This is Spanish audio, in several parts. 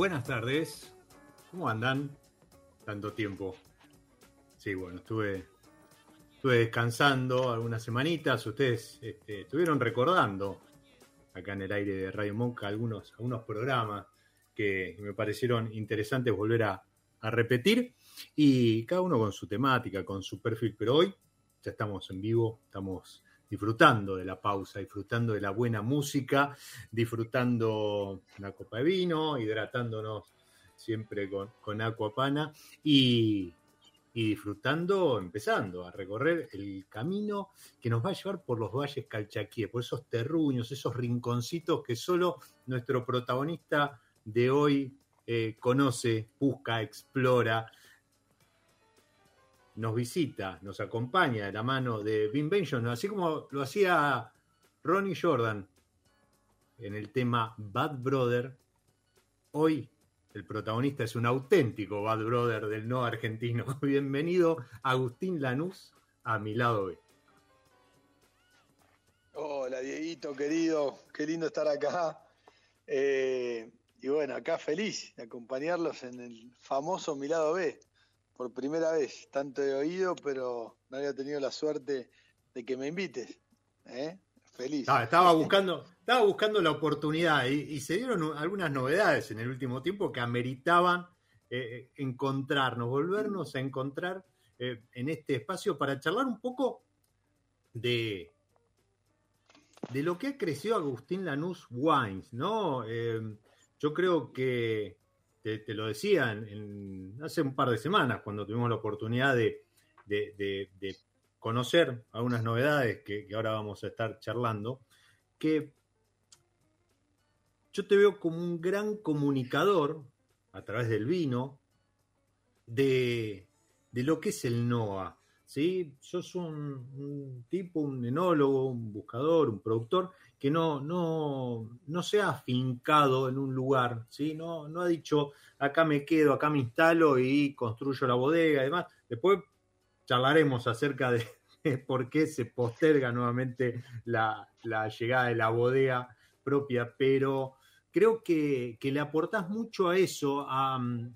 Buenas tardes, ¿cómo andan? Tanto tiempo. Sí, bueno, estuve, estuve descansando algunas semanitas. Ustedes este, estuvieron recordando acá en el aire de Radio Monca algunos, algunos programas que me parecieron interesantes volver a, a repetir. Y cada uno con su temática, con su perfil. Pero hoy ya estamos en vivo, estamos disfrutando de la pausa, disfrutando de la buena música, disfrutando una copa de vino, hidratándonos siempre con, con Aquapana y, y disfrutando, empezando a recorrer el camino que nos va a llevar por los valles calchaquíes, por esos terruños, esos rinconcitos que solo nuestro protagonista de hoy eh, conoce, busca, explora, nos visita, nos acompaña de la mano de Vin Benjon, así como lo hacía Ronnie Jordan en el tema Bad Brother. Hoy el protagonista es un auténtico Bad Brother del no argentino. Bienvenido Agustín Lanús a mi lado B. Hola Dieguito, querido, qué lindo estar acá. Eh, y bueno, acá feliz de acompañarlos en el famoso Mi lado B por primera vez, tanto he oído, pero no había tenido la suerte de que me invites. ¿eh? Feliz. Estaba, buscando, estaba buscando la oportunidad y, se dieron algunas novedades en el último tiempo que ameritaban eh, encontrarnos, volvernos a encontrar eh, en este espacio para charlar un poco de, de lo que ha crecido Agustín Lanús Wines, ¿no? yo creo que te, lo decía hace un par de semanas, cuando tuvimos la oportunidad de, conocer algunas novedades que, ahora vamos a estar charlando, que yo te veo como un gran comunicador a través del vino de, lo que es el NOA. ¿sí? Sos un, tipo, un enólogo, un buscador, un productor que no, no, no se ha afincado en un lugar, ¿sí? No, no ha dicho, acá me quedo, acá me instalo y construyo la bodega y demás. Después charlaremos acerca de, por qué se posterga nuevamente la, llegada de la bodega propia, pero creo que, le aportás mucho a eso, al,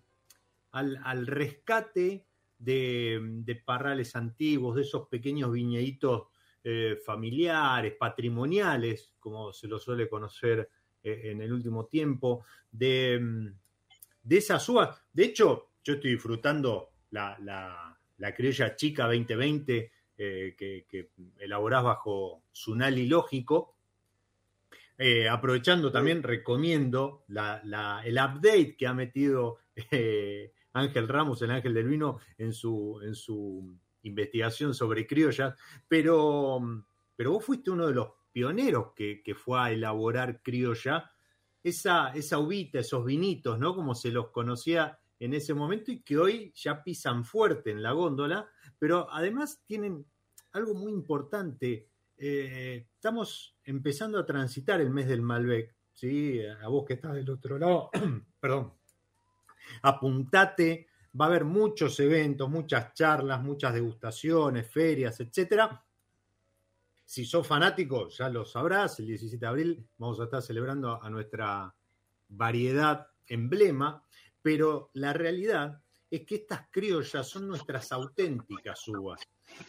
rescate de, parrales antiguos, de esos pequeños viñeditos eh, familiares, patrimoniales, como se lo suele conocer eh, en el último tiempo, de, de esas uvas. De hecho, yo estoy disfrutando la, la criolla chica 2020 eh, que, que, elaborás bajo Sunali Lógico. Aprovechando también, recomiendo el update que ha metido Ángel Ramos, el Ángel del Vino, en su, en su investigación sobre criollas, pero, pero vos fuiste uno de los pioneros que, fue a elaborar criolla, esa, esa uvita, esos vinitos, ¿no? Como se los conocía en ese momento y que hoy ya pisan fuerte en la góndola pero además tienen algo muy importante. Eh, estamos empezando a transitar el mes del Malbec, ¿sí? A vos que estás del otro lado, perdón, apuntate, va a haber muchos eventos, muchas charlas, muchas degustaciones, ferias, etcétera. Si sos fanático, ya lo sabrás, el 17 de abril vamos a estar celebrando a nuestra variedad emblema, pero la realidad es que estas criollas son nuestras auténticas uvas.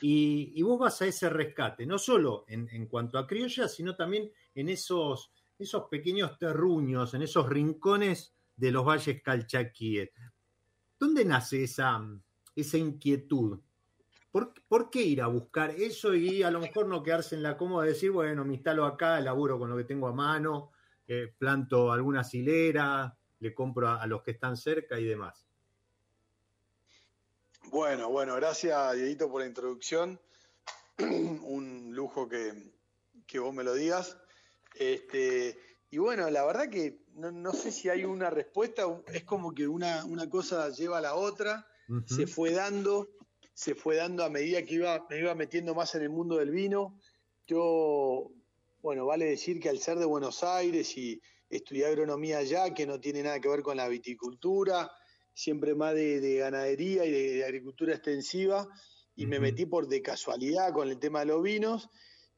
Y, vos vas a ese rescate, no solo en, cuanto a criollas, sino también en esos, esos pequeños terruños, en esos rincones de los valles calchaquíes. ¿Dónde nace esa, esa inquietud? ¿Por, qué ir a buscar eso y a lo mejor no quedarse en la cómoda de decir, bueno, me instalo acá, laburo con lo que tengo a mano, eh, planto alguna hilera, le compro a los que están cerca y demás? Bueno, bueno, gracias Dieguito por la introducción. Un lujo que, vos me lo digas. Este, y bueno, la verdad que no, sé si hay una respuesta, es como que una, una cosa lleva a la otra, se fue dando, se fue dando a medida que iba, me iba metiendo más en el mundo del vino. Yo, bueno, vale decir que al ser de Buenos Aires y estudiar agronomía allá, que no tiene nada que ver con la viticultura, siempre más de, ganadería y de, agricultura extensiva, y me metí por de casualidad con el tema de los vinos,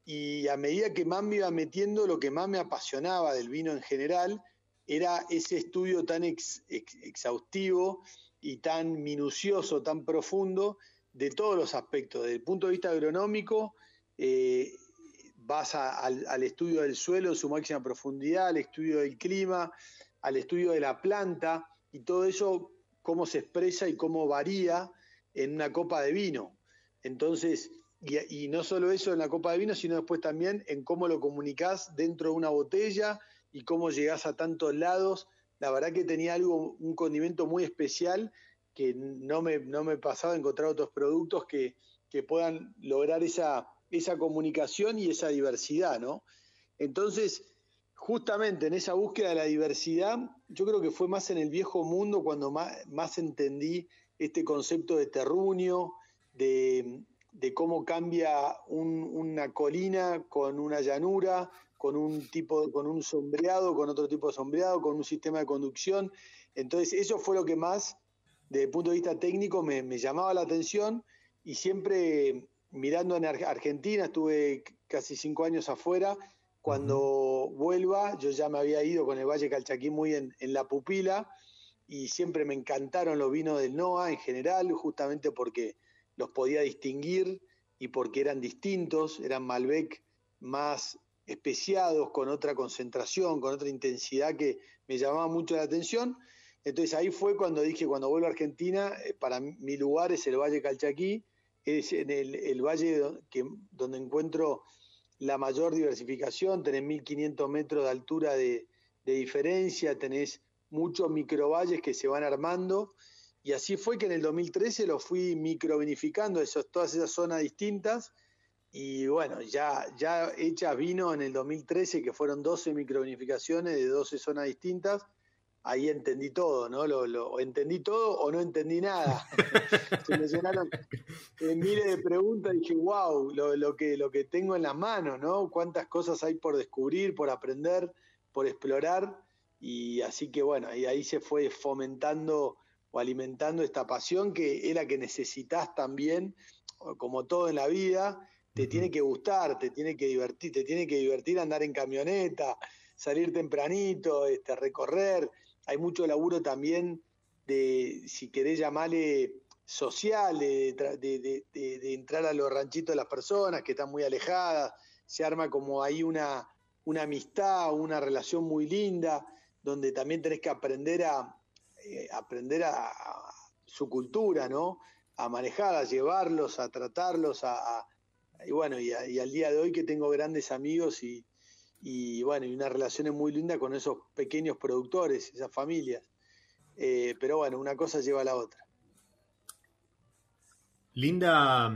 y a medida que más me iba metiendo, lo que más me apasionaba del vino en general era ese estudio tan exhaustivo y tan minucioso, tan profundo de todos los aspectos. Desde el punto de vista agronómico, eh, vas al, al, estudio del suelo en su máxima profundidad, al estudio del clima, al estudio de la planta, y todo eso cómo se expresa y cómo varía en una copa de vino. Entonces, y, no solo eso en la copa de vino, sino después también en cómo lo comunicás dentro de una botella y cómo llegás a tantos lados. La verdad que tenía algo, un condimento muy especial que no me, no me pasaba encontrar otros productos que, que puedan lograr esa, esa comunicación y esa diversidad, ¿no? Entonces, justamente en esa búsqueda de la diversidad, yo creo que fue más en el viejo mundo cuando más, entendí este concepto de terruño, de, cómo cambia una colina con una llanura, con un tipo, con un sombreado, con otro tipo de sombreado, con un sistema de conducción. Entonces, eso fue lo que más, desde el punto de vista técnico, me, me llamaba la atención. Y siempre mirando en Argentina, estuve casi cinco años afuera, cuando vuelva, yo ya me había ido con el Valle Calchaquí muy en, la pupila. Y siempre me encantaron los vinos del NOA en general, justamente porque los podía distinguir y porque eran distintos, eran Malbec más especiados, con otra concentración, con otra intensidad que me llamaba mucho la atención. Entonces ahí fue cuando dije, cuando vuelvo a Argentina, eh, para mi lugar es el Valle Calchaquí, es en el, valle que, donde encuentro la mayor diversificación, tenés 1500 metros de altura de, diferencia, tenés muchos microvalles que se van armando y así fue que en el 2013 lo fui microvinificando, esos, todas esas zonas distintas y bueno, ya, ya hechas vino en el 2013 que fueron 12 microvinificaciones de 12 zonas distintas, ahí entendí todo, ¿no? Lo, entendí todo o no entendí nada. Se me llenaron miles de preguntas y dije, wow, lo, que, lo que tengo en las manos, ¿no? Cuántas cosas hay por descubrir, por aprender, por explorar. Y así que bueno, y ahí se fue fomentando o alimentando esta pasión que es la que necesitas también, como todo en la vida, te tiene que gustar, te tiene que divertir, te tiene que divertir andar en camioneta, salir tempranito, este, recorrer. Hay mucho laburo también de, si querés llamarle social, de, de, entrar a los ranchitos de las personas que están muy alejadas. Se arma como ahí una, una amistad, una relación muy linda, donde también tenés que aprender a, eh, aprender a, su cultura, ¿no? A manejar, a llevarlos, a tratarlos, a, y bueno, y, al día de hoy que tengo grandes amigos y, y bueno, y una relación muy linda con esos pequeños productores, esas familias. Eh, pero bueno, una cosa lleva a la otra. Linda,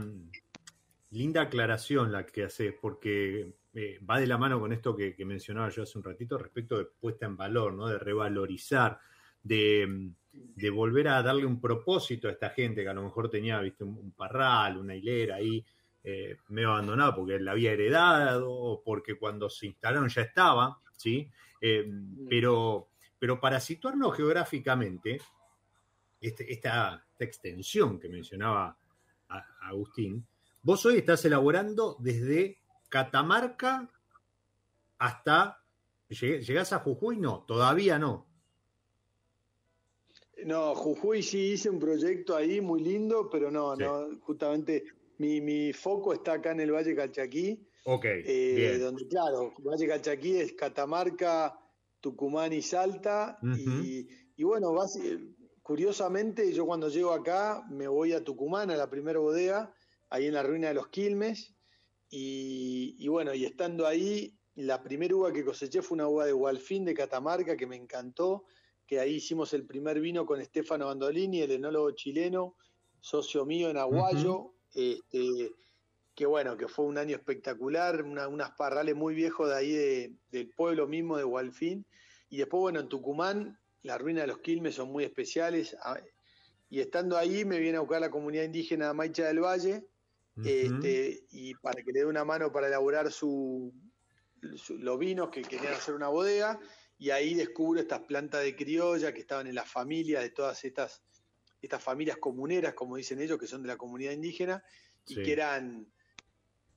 linda aclaración la que haces, porque eh, va de la mano con esto que, mencionaba yo hace un ratito respecto de puesta en valor, ¿no? de revalorizar, de, volver a darle un propósito a esta gente que a lo mejor tenía ¿viste? un parral, una hilera ahí, eh, medio abandonado porque la había heredado o porque cuando se instalaron ya estaba, ¿sí? Eh, mm. pero, pero para situarnos geográficamente, este, esta, extensión que mencionaba Agustín, vos hoy estás elaborando desde Catamarca hasta... ¿Llegás a Jujuy? No, todavía no. No, Jujuy sí hice un proyecto ahí muy lindo, pero no, no, justamente mi, foco está acá en el Valle Calchaquí. Ok. Eh, donde, claro, Valle Calchaquí es Catamarca, Tucumán y Salta. y, bueno, curiosamente, yo cuando llego acá me voy a Tucumán, a la primera bodega, ahí en la ruina de los Quilmes. Y, bueno, y estando ahí, la primera uva que coseché fue una uva de Gualfín de Catamarca que me encantó, que ahí hicimos el primer vino con Stefano Bandolini, el enólogo chileno, socio mío en Aguayo, este, que bueno, que fue un año espectacular, unas parrales muy viejos de ahí del pueblo mismo de Hualfín. Y después, bueno, en Tucumán, la ruina de los Quilmes son muy especiales. Ah, y estando ahí me viene a buscar la comunidad indígena Maicha del Valle, este, y para que le dé una mano para elaborar su, los vinos que querían hacer una bodega. Y ahí descubro estas plantas de criolla que estaban en la familia de todas estas estas familias comuneras, como dicen ellos, que son de la comunidad indígena, y que eran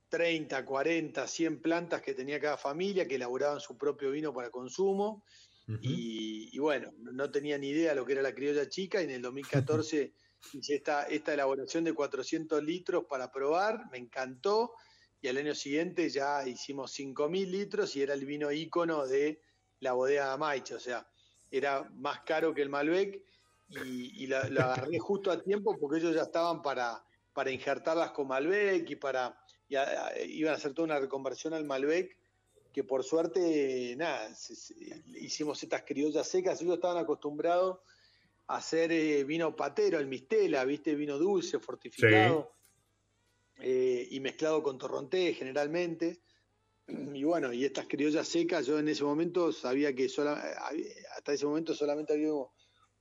30, 40, 100 plantas que tenía cada familia, que elaboraban su propio vino para consumo. y, bueno, no tenía ni idea lo que era la criolla chica, y en el 2014 hice esta, esta elaboración de 400 litros para probar, me encantó, y al año siguiente ya hicimos 5.000 litros y era el vino ícono de la bodega de Maiche, o sea, era más caro que el Malbec y, la, agarré justo a tiempo porque ellos ya estaban para, para injertarlas con Malbec y para iban a hacer toda una reconversión al Malbec que por suerte nada hicimos estas criollas secas. Ellos estaban acostumbrados a hacer eh, vino patero el mistela viste vino dulce fortificado eh, y mezclado con torronté generalmente y bueno y estas criollas secas yo en ese momento sabía que hasta ese momento solamente había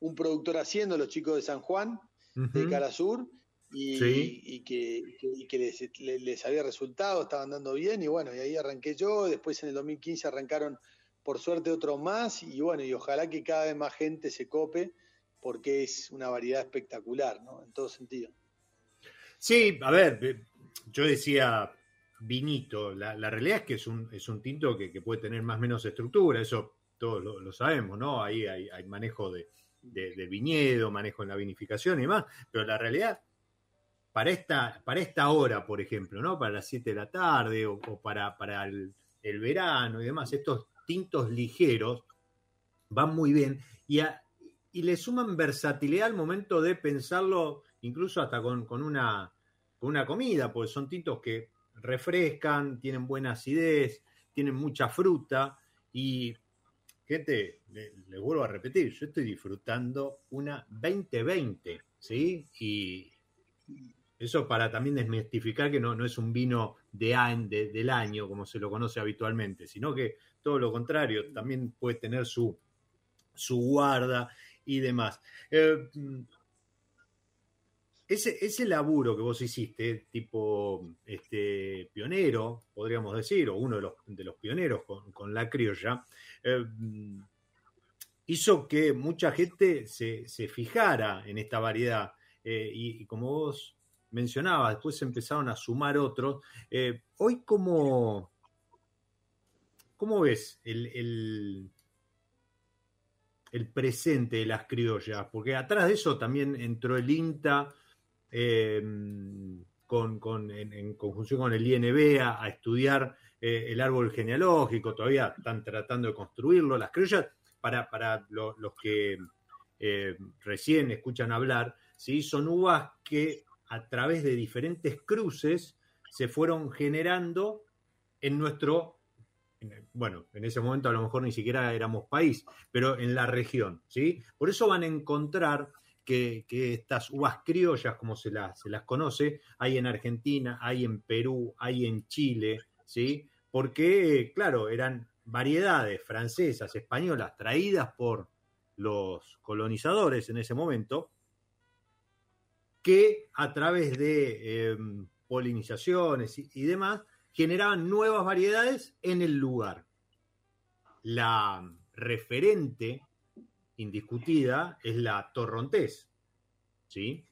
un productor haciendo, los chicos de San Juan, de Carasur, y, y que, les, había resultado, estaban dando bien, y bueno, y ahí arranqué yo, después en el 2015 arrancaron por suerte otros más, y bueno, y ojalá que cada vez más gente se cope, porque es una variedad espectacular, ¿no? En todo sentido. Sí, a ver, eh, yo decía vinito, la, realidad es que es un, es un tinto que, puede tener más o menos estructura, eso todos lo, sabemos, ¿no? Ahí hay manejo de, de, viñedo, manejo en la vinificación y demás, pero la realidad, para esta, para esta hora, por ejemplo, ¿no? Para las 7 de la tarde o, para, para el, verano y demás, estos tintos ligeros van muy bien y, y le suman versatilidad al momento de pensarlo, incluso hasta con, con, una, con una comida, porque son tintos que refrescan, tienen buena acidez, tienen mucha fruta y gente, les vuelvo a repetir, yo estoy disfrutando una 2020, ¿sí? Y eso para también desmistificar que no, no es un vino de, de, del año como se lo conoce habitualmente, sino que todo lo contrario, también puede tener su, su guarda y demás. Eh, ese, ese, laburo que vos hiciste, tipo este, pionero, podríamos decir, o uno de los, de los pioneros con, la criolla, eh, hizo que mucha gente se, fijara en esta variedad. Eh, y, como vos mencionabas, después se empezaron a sumar otros. Eh, hoy, ¿cómo, ¿cómo ves el, el, presente de las criollas? Porque atrás de eso también entró el INTA. Em, con, en, conjunción con el INB a, estudiar eh, el árbol genealógico, todavía están tratando de construirlo. Las criollas para, los que eh, recién escuchan hablar, ¿sí? son uvas que a través de diferentes cruces se fueron generando en nuestro, bueno, en ese momento a lo mejor ni siquiera éramos país, pero en la región. ¿sí? Por eso van a encontrar que, estas uvas criollas, como se las, se las conoce, hay en Argentina, hay en Perú, hay en Chile, ¿sí? porque, claro, eran variedades francesas, españolas, traídas por los colonizadores en ese momento, que a través de em, polinizaciones y, demás generaban nuevas variedades en el lugar. La referente indiscutida es la torrontés, ¿sí?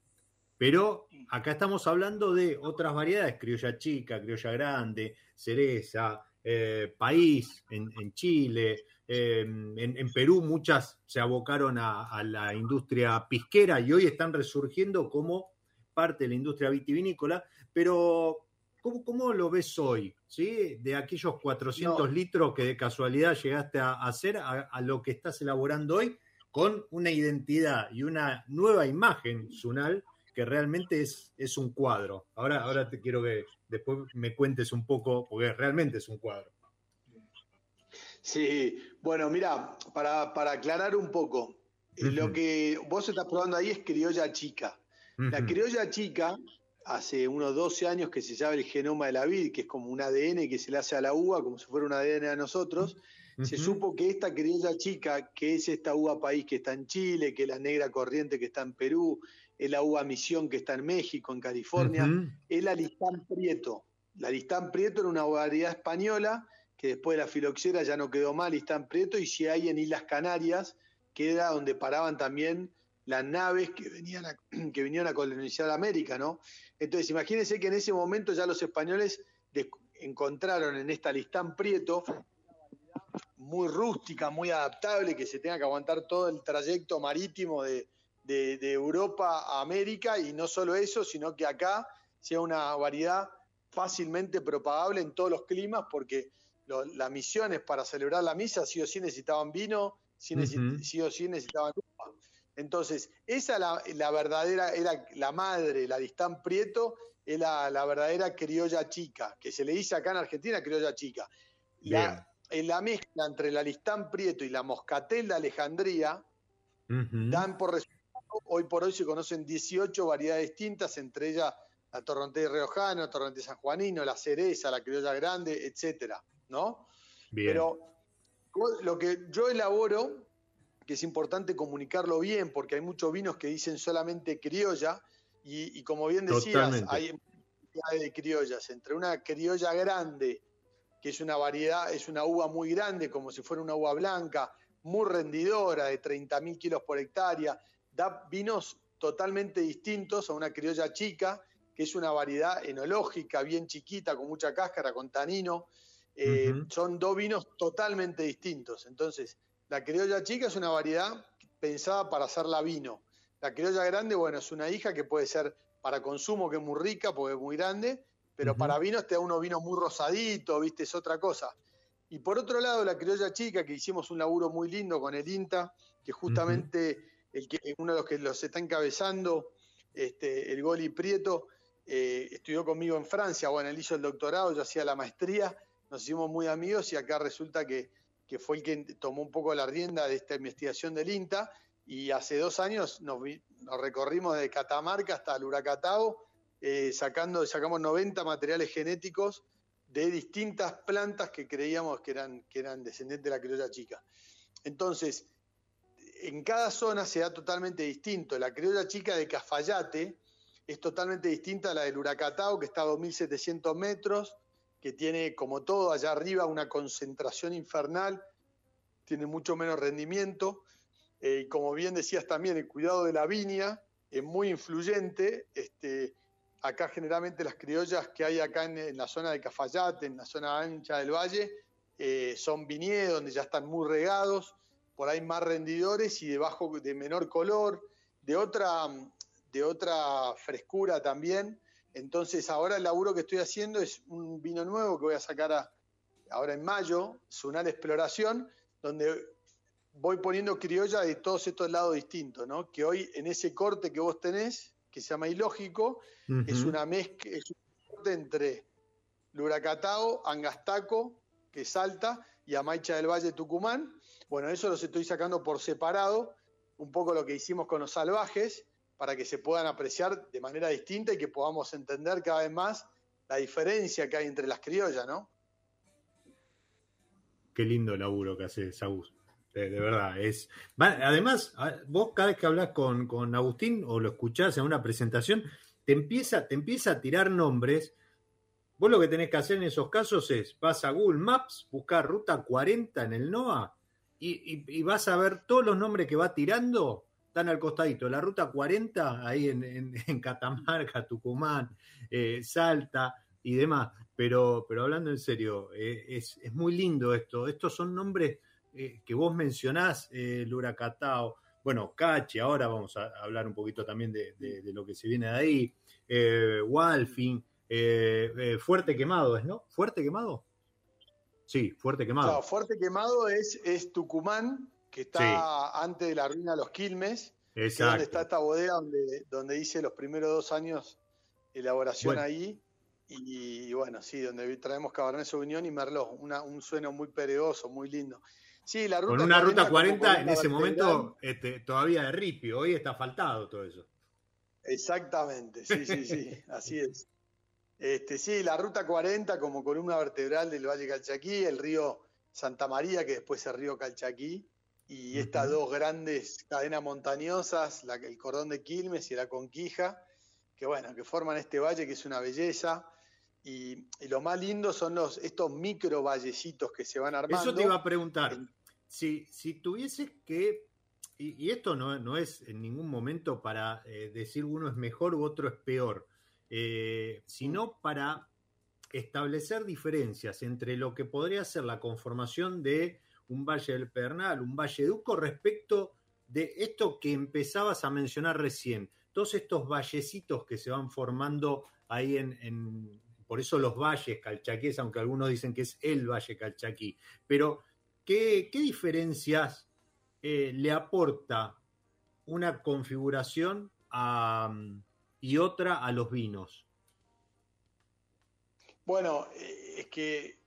Pero acá estamos hablando de otras variedades, criolla chica, criolla grande, cereza, eh, país, en, Chile, em, en, Perú muchas se abocaron a, la industria pisquera y hoy están resurgiendo como parte de la industria vitivinícola, pero ¿cómo, lo ves hoy? ¿sí? De aquellos 400 litros que de casualidad llegaste a hacer a, lo que estás elaborando hoy con una identidad y una nueva imagen, Sunal, que realmente es, es un cuadro. Ahora, ahora te quiero que después me cuentes un poco, porque realmente es un cuadro. Sí, bueno, mira, para, aclarar un poco, lo que vos estás probando ahí es criolla chica. La criolla chica, hace unos 12 años que se sabe el genoma de la vid, que es como un ADN que se le hace a la uva, como si fuera un ADN a nosotros, se supo que esta criolla chica, que es esta uva país que está en Chile, que es la negra corriente que está en Perú, es la uva misión que está en México, en California, es la listán prieto. La listán prieto era una variedad española que después de la filoxera ya no quedó mal, listán prieto, y si hay en Islas Canarias, que era donde paraban también las naves que venían a, que vinieron a colonizar América, ¿no? Entonces, imagínense que en ese momento ya los españoles encontraron en esta listán prieto muy rústica, muy adaptable, que se tenga que aguantar todo el trayecto marítimo de, Europa a América y no solo eso, sino que acá sea una variedad fácilmente propagable en todos los climas porque las misiones para celebrar la misa sí o sí necesitaban vino, sí, o sí necesitaban uva. Entonces, esa la, la verdadera, era la madre, la Distán Prieto, es la, verdadera criolla chica, que se le dice acá en Argentina criolla chica. La, en la mezcla entre la listán prieto y la moscatel de Alejandría, dan por resultado, hoy por hoy se conocen 18 variedades distintas, entre ellas la torrontés riojano, la torrontés sanjuanino, la cereza, la criolla grande, etcétera, ¿no? Pero lo que yo elaboro, que es importante comunicarlo bien, porque hay muchos vinos que dicen solamente criolla, y, como bien decías, hay de criollas, entre una criolla grande que es una variedad, es una uva muy grande, como si fuera una uva blanca, muy rendidora, de 30.000 kilos por hectárea, da vinos totalmente distintos a una criolla chica, que es una variedad enológica, bien chiquita, con mucha cáscara, con tanino. Eh, son dos vinos totalmente distintos. Entonces, la criolla chica es una variedad pensada para hacerla vino. La criolla grande, bueno, es una hija que puede ser para consumo, que es muy rica, porque es muy grande, pero para vinos te da unos vinos muy rosaditos, viste, es otra cosa. Y por otro lado, la criolla chica, que hicimos un laburo muy lindo con el INTA, que justamente el que, uno de los que los está encabezando, este, el Goli Prieto, eh, estudió conmigo en Francia, bueno, él hizo el doctorado, yo hacía la maestría, nos hicimos muy amigos y acá resulta que, que fue el que tomó un poco la rienda de esta investigación del INTA. Y hace dos años nos, nos recorrimos de Catamarca hasta el Huracatao eh, sacando, sacamos 90 materiales genéticos de distintas plantas que creíamos que eran, que eran descendientes de la criolla chica. Entonces, en cada zona se da totalmente distinto. La criolla chica de Cafayate es totalmente distinta a la del Huracatao, que está a 2.700 metros, que tiene, como todo, allá arriba una concentración infernal, tiene mucho menos rendimiento. Eh, y como bien decías también, el cuidado de la viña es muy influyente. Este, acá generalmente las criollas que hay acá en, la zona de Cafayate, en la zona ancha del valle, eh, son viñedos donde ya están muy regados, por ahí más rendidores y de bajo, de menor color, de otra, de otra frescura también. Entonces ahora el laburo que estoy haciendo es un vino nuevo que voy a sacar ahora en mayo, Sunal Exploración, donde voy poniendo criolla de todos estos lados distintos, ¿no? Que hoy en ese corte que vos tenés, que se llama Ilógico, es una mezcla, es un entre Luracatao, Angastaco, que salta, y Amaicha del Valle Tucumán. Bueno, eso los estoy sacando por separado, un poco lo que hicimos con los salvajes, para que se puedan apreciar de manera distinta y que podamos entender cada vez más la diferencia que hay entre las criollas, ¿no? Qué lindo laburo que hace Saúl. De, verdad, es. Además, vos cada vez que hablas con, con, Agustín o lo escuchás en una presentación, te empieza, te empieza a tirar nombres. Vos lo que tenés que hacer en esos casos es, vas a Google Maps, buscar ruta 40 en el NOA y, vas a ver todos los nombres que va tirando, están al costadito. La ruta 40, ahí en, Catamarca, Tucumán, eh, Salta y demás. Pero, pero hablando en serio, eh, es, es muy lindo esto. Estos son nombres eh, que vos mencionás, eh, Luracatao, bueno, Cachi, ahora vamos a hablar un poquito también de, lo que se viene de ahí, eh, Walfin, eh, Fuerte Quemado, ¿es no? ¿Fuerte Quemado? Sí, Fuerte Quemado. No, Fuerte Quemado es, es Tucumán, que está antes de la ruina de los Quilmes, Exacto. donde está esta bodega donde, donde hice los primeros dos años elaboración ahí. Y, bueno, sí, donde traemos Cabernet Sauvignon y Merlot, un sueno muy pereoso, muy lindo. Sí, la ruta Con una ruta 40 en ese momento este, todavía de ripio, hoy está faltado todo eso. Exactamente, sí, sí, sí, así es. Este, sí, la ruta 40 como columna vertebral del Valle Calchaquí, el río Santa María, que después es el río Calchaquí, y estas dos grandes cadenas montañosas, el cordón de Quilmes y la Conquija, que bueno, que forman este valle que es una belleza. Y, lo más lindo son los, estos micro vallecitos que se van armando. Eso te iba a preguntar. Si, si tuvieses que, y, esto no, no, es en ningún momento para eh, decir uno es mejor u otro es peor, eh, sino mm. para establecer diferencias entre lo que podría ser la conformación de un Valle del Pernal, un Valle Duco, respecto de esto que empezabas a mencionar recién, todos estos vallecitos que se van formando ahí en, por eso los valles calchaquíes, aunque algunos dicen que es el valle calchaquí. Pero, ¿qué, diferencias eh, le aporta una configuración y otra a los vinos? Bueno, eh, es que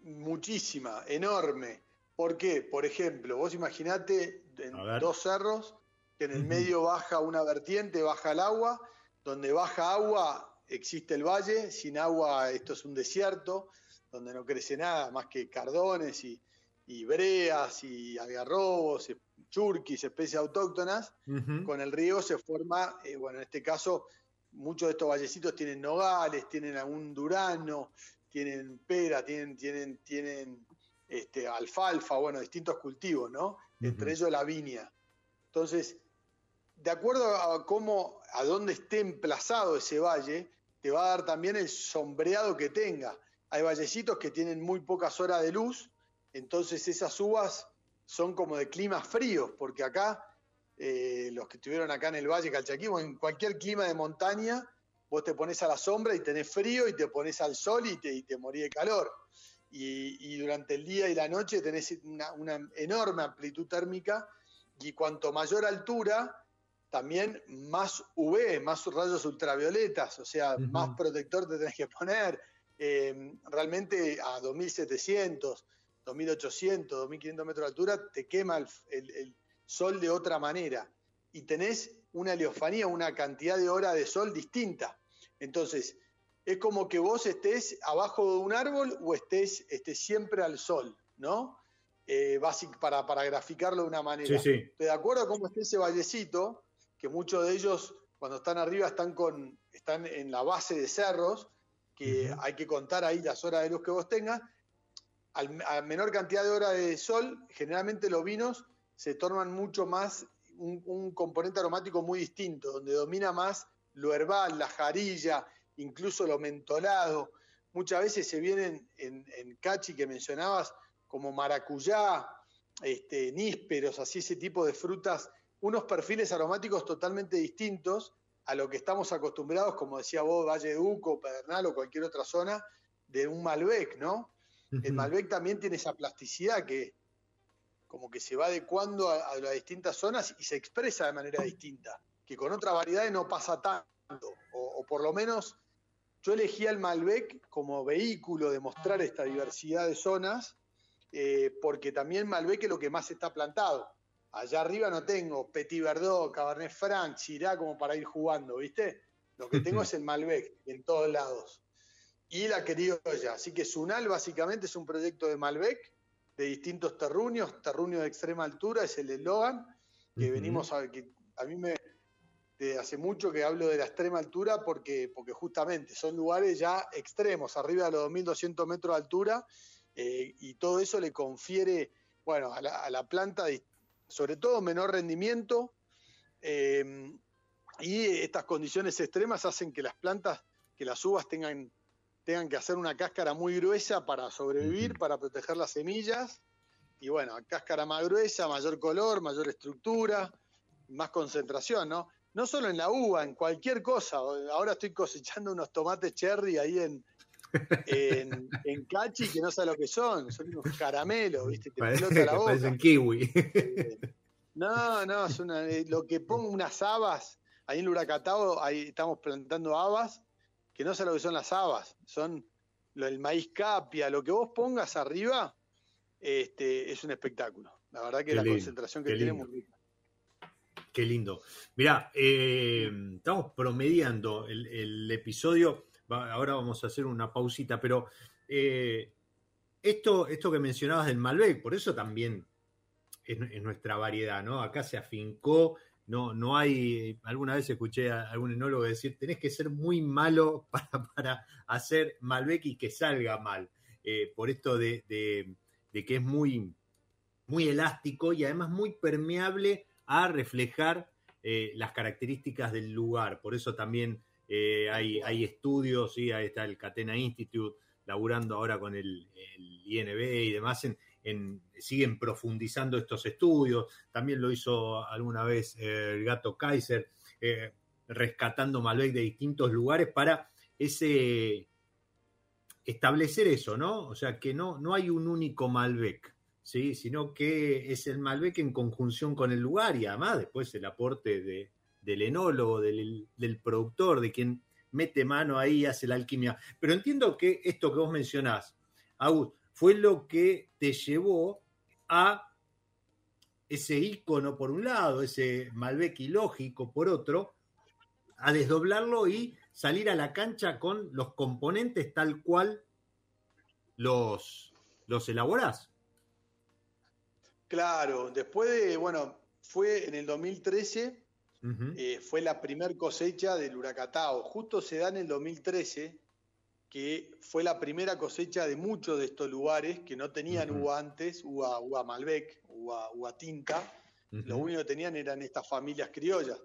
muchísima, enorme. ¿Por qué? Por ejemplo, vos imaginate en dos cerros, que en el medio baja una vertiente, baja el agua, donde baja agua existe el valle, sin agua esto es un desierto, donde no crece nada más que cardones y, breas y agarrobos, churquis, especies autóctonas. Con el riego se forma, eh, bueno, en este caso, muchos de estos vallecitos tienen nogales, tienen algún durano, tienen pera, tienen, tienen, tienen este, alfalfa, bueno, distintos cultivos, ¿no? Entre ellos la viña. Entonces, de acuerdo a cómo, a dónde esté emplazado ese valle, te va a dar también el sombreado que tenga. Hay vallecitos que tienen muy pocas horas de luz, entonces esas uvas son como de climas fríos, porque acá, eh, los que estuvieron acá en el Valle Calchaquí, en cualquier clima de montaña, vos te pones a la sombra y tenés frío y te pones al sol y te, y te morís de calor. Y, durante el día y la noche tenés una, una enorme amplitud térmica y cuanto mayor altura, también más UV, más rayos ultravioletas, o sea, más protector te tenés que poner. Eh, realmente a 2700, 2800, 2500 metros de altura te quema el, sol de otra manera y tenés una leofanía, una cantidad de horas de sol distinta. Entonces, es como que vos estés abajo de un árbol o estés, estés siempre al sol, ¿no? eh, para, para graficarlo de una manera. Estoy de acuerdo cómo está ese vallecito, que muchos de ellos cuando están arriba están, con, están en la base de cerros, que hay que contar ahí las horas de luz que vos tengas. a menor cantidad de horas de sol, generalmente los vinos se tornan mucho más un, componente aromático muy distinto, donde domina más lo herbal, la jarilla, incluso lo mentolado. Muchas veces se vienen en, en cachi que mencionabas, como maracuyá, este, nísperos, así ese tipo de frutas, unos perfiles aromáticos totalmente distintos a lo que estamos acostumbrados, como decía vos, Valle de Uco, Pedernal o cualquier otra zona, de un Malbec, ¿no? El Malbec también tiene esa plasticidad que como que se va adecuando a, las distintas zonas y se expresa de manera distinta, que con otras variedades no pasa tanto, o, por lo menos yo elegí al Malbec como vehículo de mostrar esta diversidad de zonas, eh, porque también Malbec es lo que más está plantado. Allá arriba no tengo Petit Verdot, Cabernet Franc, Chirá como para ir jugando, ¿viste? Lo que tengo es el Malbec en todos lados. Y la criolla. Así que Sunal básicamente es un proyecto de Malbec de distintos terruños. Terruño de extrema altura es el eslogan que venimos a que a mí me de hace mucho que hablo de la extrema altura porque, porque justamente son lugares ya extremos, arriba de los 2.200 metros de altura, eh, y todo eso le confiere, bueno, a la, planta, sobre todo menor rendimiento, eh, y estas condiciones extremas hacen que las plantas, que las uvas tengan tengan que hacer una cáscara muy gruesa para sobrevivir, para proteger las semillas. Y bueno, cáscara más gruesa, mayor color, mayor estructura, más concentración, ¿no? No solo en la uva, en cualquier cosa. Ahora estoy cosechando unos tomates cherry ahí en, en, Cachi que no sé lo que son, son unos caramelos, ¿viste? Te Parece, la boca. Parecen kiwi. Eh, no, no, es una, eh, lo que pongo unas habas, ahí en Huracatao, ahí estamos plantando habas, que no sé lo que son las habas, son el maíz capia, lo que vos pongas arriba, este, es un espectáculo. La verdad que la concentración que tiene es muy rica. Qué lindo. Mirá, eh, estamos promediando el, episodio. Ahora vamos a hacer una pausita, pero eh, esto, esto que mencionabas del Malbec, por eso también es, es, nuestra variedad, ¿no? Acá se afincó no, no hay, alguna vez escuché a algún enólogo decir, tenés que ser muy malo para, hacer Malbec y que salga mal, eh, por esto de, que es muy, muy elástico y además muy permeable a reflejar eh, las características del lugar. Por eso también eh, hay, estudios, ¿sí? ahí está el Catena Institute, laburando ahora con el, INB y demás en, siguen profundizando estos estudios. También lo hizo alguna vez eh, el gato Kaiser, eh, rescatando Malbec de distintos lugares para ese establecer eso, ¿no? O sea, que no, no hay un único Malbec, ¿sí? sino que es el Malbec en conjunción con el lugar y además después el aporte de, del enólogo, del, del, productor, de quien mete mano ahí y hace la alquimia. Pero entiendo que esto que vos mencionás, August, fue lo que te llevó a ese icono por un lado, ese Malbec ilógico por otro, a desdoblarlo y salir a la cancha con los componentes tal cual los, los elaborás. Claro, después de, bueno, fue en el 2013, eh, fue la primer cosecha del huracatao. Justo se da en el 2013 que fue la primera cosecha de muchos de estos lugares que no tenían uva antes, uva, uva Malbec, uva, tinta. Lo único que tenían eran estas familias criollas.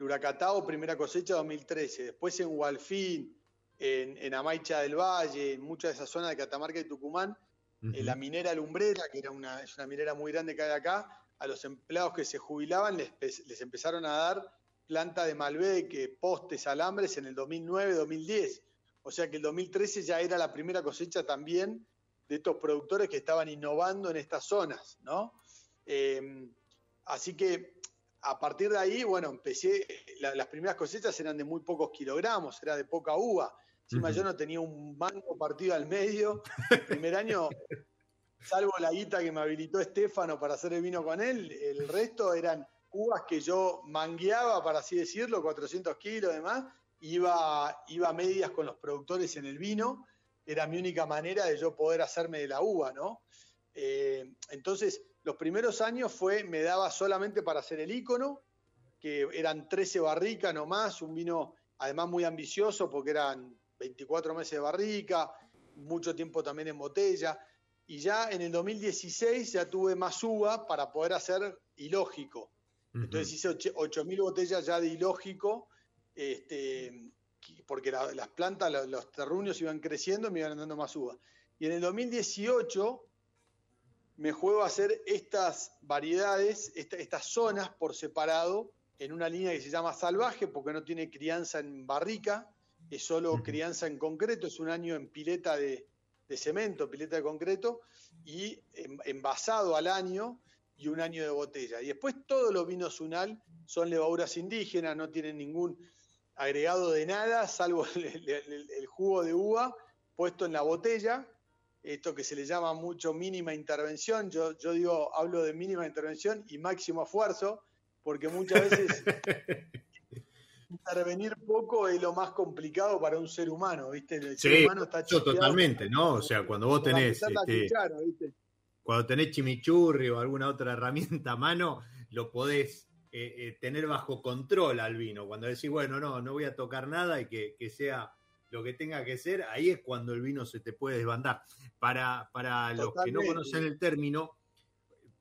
Huracatao, primera cosecha 2013. Después en Hualfín, en, en, Amaicha del Valle, en muchas de esas zonas de Catamarca y Tucumán, en la minera Lumbrera, que era una, es una minera muy grande que hay acá, a los empleados que se jubilaban les, les empezaron a dar planta de Malbec, postes, alambres en el 2009-2010 o sea que el 2013 ya era la primera cosecha también de estos productores que estaban innovando en estas zonas, ¿no? Eh, así que a partir de ahí, bueno, empecé, las primeras cosechas eran de muy pocos kilogramos, era de poca uva. Encima yo no tenía un mango partido al medio. El primer año, salvo la guita que me habilitó Estefano para hacer el vino con él, el resto eran uvas que yo mangueaba, para así decirlo, 400 kilos y demás, iba, iba a medias con los productores en el vino, era mi única manera de yo poder hacerme de la uva, ¿no? Eh, entonces, los primeros años fue, me daba solamente para hacer el icono, que eran 13 barricas nomás, un vino además muy ambicioso porque eran 24 meses de barrica, mucho tiempo también en botella. Y ya en el 2016 ya tuve más uva para poder hacer ilógico. Entonces hice 8.000 botellas ya de ilógico, este, porque las plantas, los, terruños iban creciendo y me iban dando más uva. Y en el 2018 me juego a hacer estas variedades, estas zonas por separado, en una línea que se llama salvaje, porque no tiene crianza en barrica, es solo crianza en concreto, es un año en pileta de, cemento, pileta de concreto, y envasado al año y un año de botella. Y después todos los vinos Unal son levaduras indígenas, no tienen ningún agregado de nada, salvo el jugo de uva puesto en la botella esto que se le llama mucho mínima intervención, yo, yo digo, hablo de mínima intervención y máximo esfuerzo, porque muchas veces intervenir poco es lo más complicado para un ser humano, ¿viste? El ser humano está totalmente, ¿no? O sea, cuando vos tenés este, cuando tenés chimichurri o alguna otra herramienta a mano, lo podés eh, eh, tener bajo control al vino. Cuando decís, bueno, no, no voy a tocar nada y que, que sea lo que tenga que ser, ahí es cuando el vino se te puede desbandar. Para, para los que no conocen el término,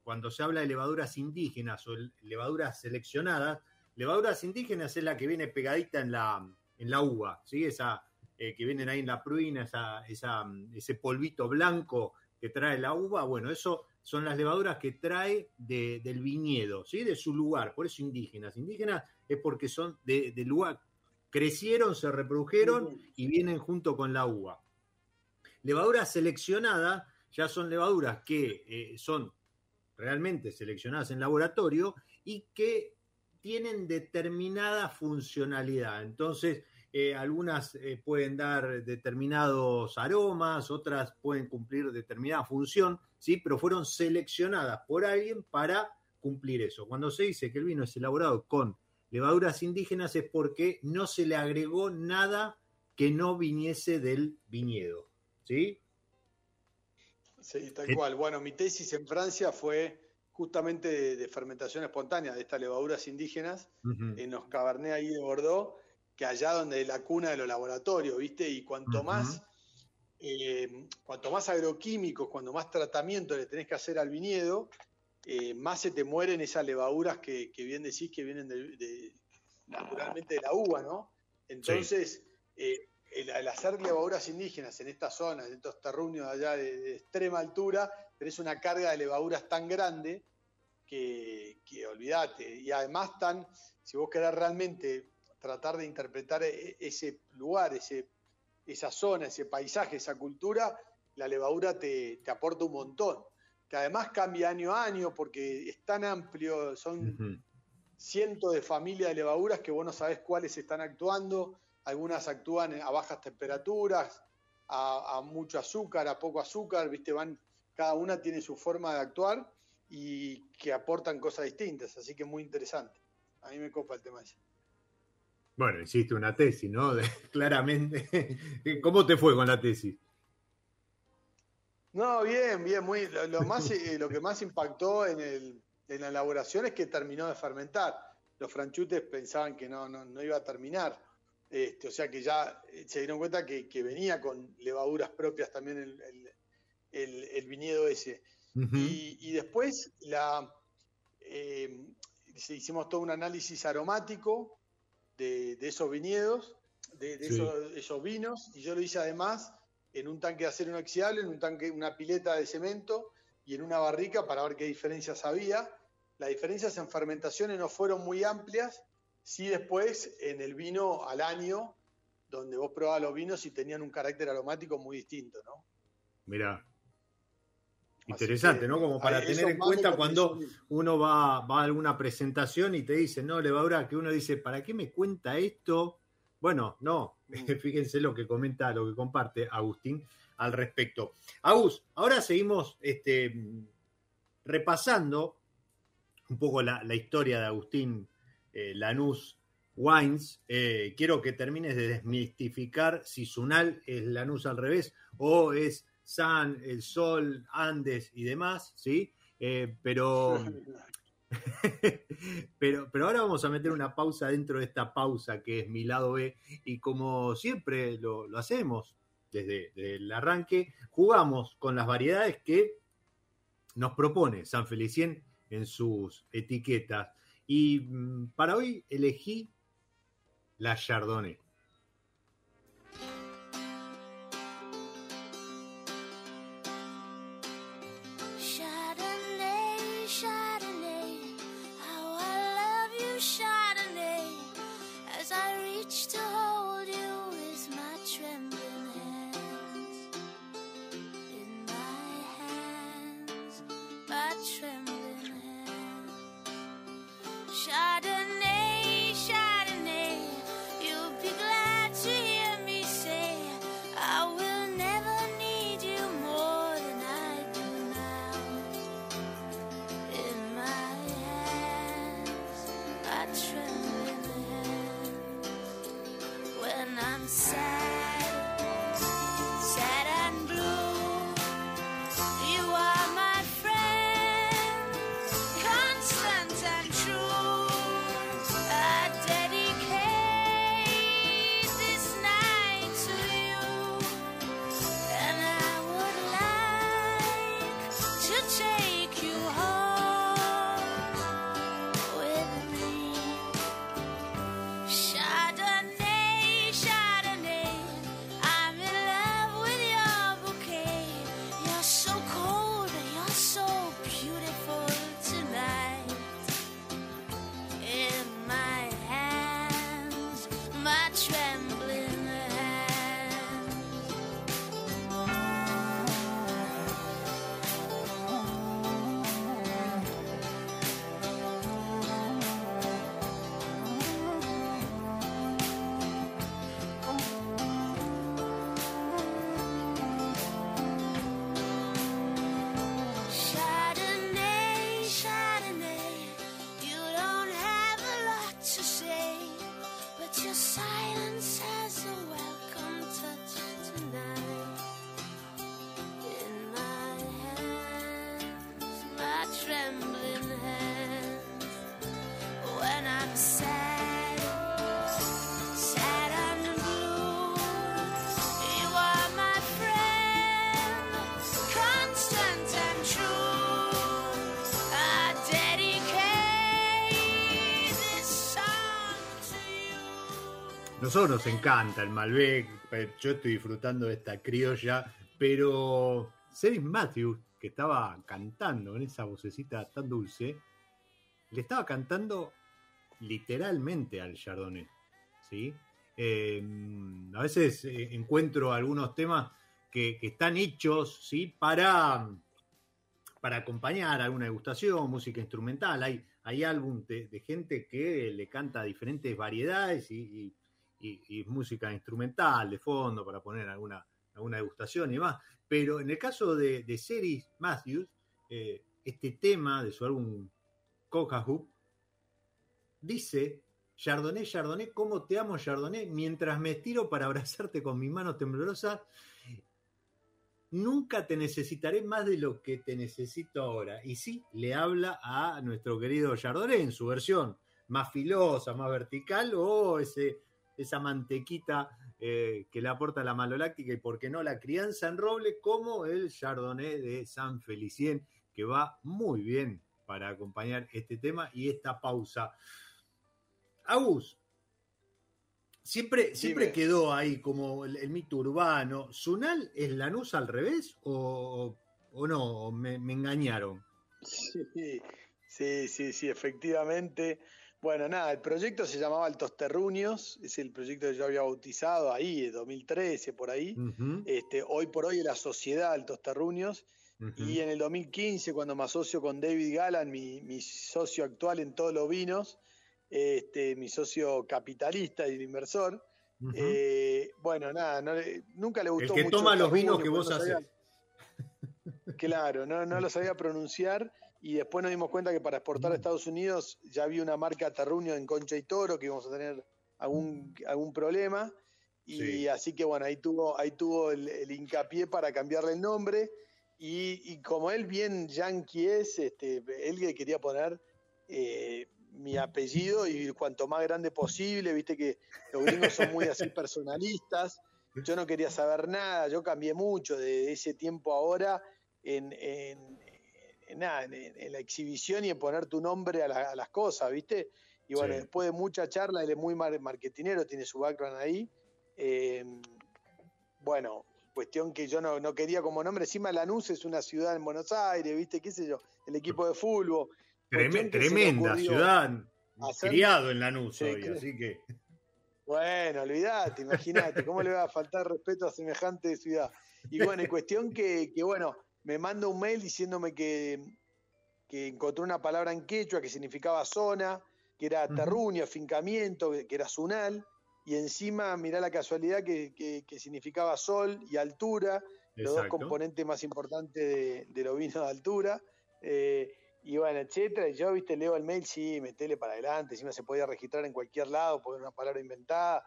cuando se habla de levaduras indígenas o levaduras seleccionadas, levaduras indígenas es la que viene pegadita en la, en la uva, ¿sí? Esa eh, que vienen ahí en la pruina, esa, esa, ese polvito blanco que trae la uva, bueno, eso son las levaduras que trae del viñedo, ¿sí? De su lugar, por eso indígenas. Indígenas es porque son de, de lugar, crecieron, se reprodujeron y vienen junto con la uva. Levaduras seleccionadas ya son levaduras que eh, son realmente seleccionadas en laboratorio y que tienen determinada funcionalidad. Entonces, eh, algunas eh, pueden dar determinados aromas, otras pueden cumplir determinada función, ¿sí? pero fueron seleccionadas por alguien para cumplir eso. Cuando se dice que el vino es elaborado con levaduras indígenas es porque no se le agregó nada que no viniese del viñedo. ¿Sí? Sí, tal cual. Bueno, mi tesis en Francia fue justamente de, fermentación espontánea de estas levaduras indígenas en los Cabernet ahí de Bordeaux, que allá donde es la cuna de los laboratorios, ¿viste? Y cuanto más eh, cuanto más agroquímicos, cuando más tratamiento le tenés que hacer al viñedo, eh, más se te mueren esas levaduras que, bien decís que vienen de, naturalmente de la uva, ¿no? Entonces, eh, el, hacer levaduras indígenas en estas zonas, en estos terruños allá de, extrema altura, tenés una carga de levaduras tan grande que, que olvídate. Y además tan, si vos querés realmente tratar de interpretar e, ese lugar, ese, esa zona, ese paisaje, esa cultura, la levadura te aporta un montón. Que además cambia año a año porque es tan amplio, son cientos de familias de levaduras que vos no sabés cuáles están actuando, algunas actúan a bajas temperaturas, a, mucho azúcar, a poco azúcar, viste, van, cada una tiene su forma de actuar y que aportan cosas distintas, así que muy interesante. A mí me copa el tema ese. Bueno, hiciste una tesis, ¿no? Claramente. ¿Cómo te fue con la tesis? No, bien, bien, muy. Lo, más, eh, lo que más impactó en, el, en la elaboración es que terminó de fermentar. Los franchutes pensaban que no, no, iba a terminar. Este, o sea que ya eh, se dieron cuenta que, venía con levaduras propias también el, el, viñedo ese. y, después la, eh, hicimos todo un análisis aromático de, esos viñedos, de, esos, esos, vinos, y yo lo hice además en un tanque de acero inoxidable, en un tanque, una pileta de cemento y en una barrica para ver qué diferencias había. Las diferencias en fermentaciones no fueron muy amplias, sí después en el vino al año, donde vos probabas los vinos y tenían un carácter aromático muy distinto, ¿no? Mirá. Interesante, ¿no? Como para tener en cuenta cuando uno va, va, a alguna presentación y te dice, no, levadura, que uno dice, ¿para qué me cuenta esto? Bueno, no, mm. fíjense lo que comenta, lo que comparte Agustín al respecto. Agus, ahora seguimos este, repasando un poco la, historia de Agustín eh, Lanús Wines. Eh, quiero que termines de desmistificar si Sunal es Lanús al revés o es San, el Sol, Andes y demás, ¿sí? Eh, pero, pero, pero ahora vamos a meter una pausa dentro de esta pausa que es mi lado B. Y como siempre lo, hacemos desde, desde el arranque, jugamos con las variedades que nos propone San Felicien en sus etiquetas. Y mm, para hoy elegí la. Chardonnay, Nosotros nos encanta el Malbec, eh, yo estoy disfrutando de esta criolla, pero Celis Matthews, que estaba cantando con esa vocecita tan dulce, le estaba cantando literalmente al Chardonnay, ¿sí? Eh, a veces eh, encuentro algunos temas que, están hechos, ¿sí? Para, para acompañar alguna degustación, música instrumental. Hay, hay álbum de, gente que le canta diferentes variedades y- y- música instrumental de fondo para poner alguna, alguna degustación y demás. Pero en el caso de, de Ceris Matthews, eh, este tema de su álbum Coca Hoop dice: Chardonnay, Chardonnay, ¿cómo te amo, Chardonnay? Mientras me estiro para abrazarte con mis manos temblorosas, nunca te necesitaré más de lo que te necesito ahora. Y sí, le habla a nuestro querido Chardonnay en su versión más filosa, más vertical, o ese, esa mantequita eh, que le aporta la maloláctica y, por qué no, la crianza en roble, como el Chardonnay de San Felicien, que va muy bien para acompañar este tema y esta pausa. Agus, siempre, siempre quedó ahí como el, el mito urbano. ¿Sunal es Lanús al revés o, o no? ¿O me, me engañaron? Sí, sí, sí, sí, efectivamente. Bueno, nada, el proyecto se llamaba Altos Terruños, es el proyecto que yo había bautizado ahí, en 2013, por ahí. Este, hoy por hoy es la sociedad Altos Terruños. Y en el 2015, cuando me asocio con David Gallan, mi, mi socio actual en todos los vinos, este, mi socio capitalista y inversor, Ujú. eh, bueno, nada, no le- nunca le el gustó que mucho toma los vinos que vos haces. Claro, no, no lo sabía pronunciar y después nos dimos cuenta que para exportar a Mm. Estados Unidos ya había una marca Terruño en Concha y Toro que íbamos a tener algún, algún problema y Sí. así que bueno, ahí tuvo, ahí tuvo el, el hincapié para cambiarle el nombre Y, y como él bien yankee es, este, él le quería poner eh, mi apellido y cuanto más grande posible, viste que los gringos son muy así personalistas. Yo no quería saber nada, yo cambié mucho de ese tiempo ahora en, en- en nada, en, en la exhibición y en poner tu nombre a, la- a las cosas, ¿viste? Y bueno, Sí. después de mucha charla, él es muy mar- marketinero, tiene su background ahí. eh, bueno, cuestión que yo no, no quería como nombre. Encima Lanús es una ciudad en Buenos Aires, ¿viste? ¿Qué sé yo? El equipo de fútbol. Tremenda ciudad, hacer- criado en Lanús Sí, hoy, así que Bueno, olvidate, imagínate, ¿cómo le va a faltar respeto a semejante ciudad? Y bueno, y cuestión que, que, bueno, me manda un mail diciéndome que, que encontró una palabra en quechua que significaba zona, que era terruño, afincamiento, que era sunal, y encima, mirá la casualidad, que, que- que significaba sol y altura, los dos componentes más importantes de, de los vinos de altura. eh, y bueno, etcétera. Y yo, viste, leo el mail, sí, metele para adelante. Encima se podía registrar en cualquier lado, poner una palabra inventada.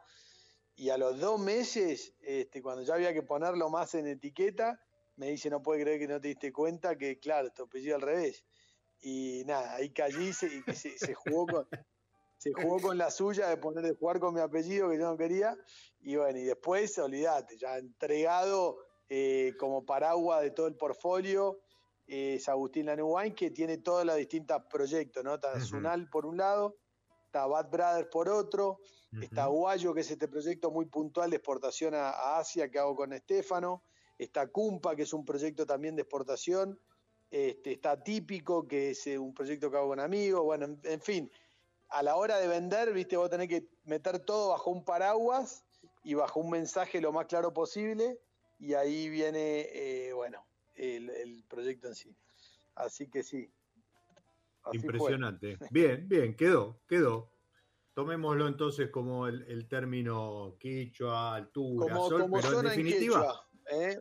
Y a los dos meses, este, cuando ya había que ponerlo más en etiqueta, me dice, no puede creer que no te diste cuenta que, claro, tu apellido al revés. Y nada, ahí caí se- y se, se jugó con, se jugó con la suya de poner de jugar con mi apellido que yo no quería. Y bueno, y después, olvídate, ya entregado eh, como paraguas de todo el portfolio, eh, es Agustín Lanuwain, que tiene todos los distintos proyectos, ¿no? Está. Sunal por un lado, está Bad Brothers por otro, está Ujú. Guayo, que es este proyecto muy puntual de exportación a, a Asia que hago con Estefano, está Cumpa, que es un proyecto también de exportación, este, está Típico, que es eh, un proyecto que hago con amigos, bueno, en, en fin, a la hora de vender, viste, vos tenés que meter todo bajo un paraguas y bajo un mensaje lo más claro posible, y ahí viene, eh, bueno, el, el proyecto en sí. Así que sí. Así fue. Impresionante. Bien, bien, quedó, quedó. Tomémoslo entonces como el, el término quichua, altura, Como, sol, como pero en definitiva, quechua, ¿eh?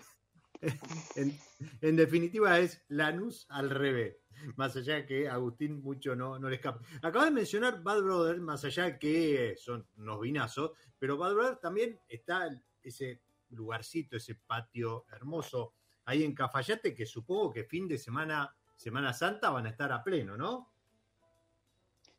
en, en definitiva es Lanús al revés. Más allá que Agustín mucho no, no le escapa. Acabas de mencionar Bad Brother, más allá que son unos vinazos, pero Bad Brother también está ese lugarcito, ese patio hermoso ahí en Cafayate, que supongo que fin de semana, Semana Santa, van a estar a pleno, ¿no?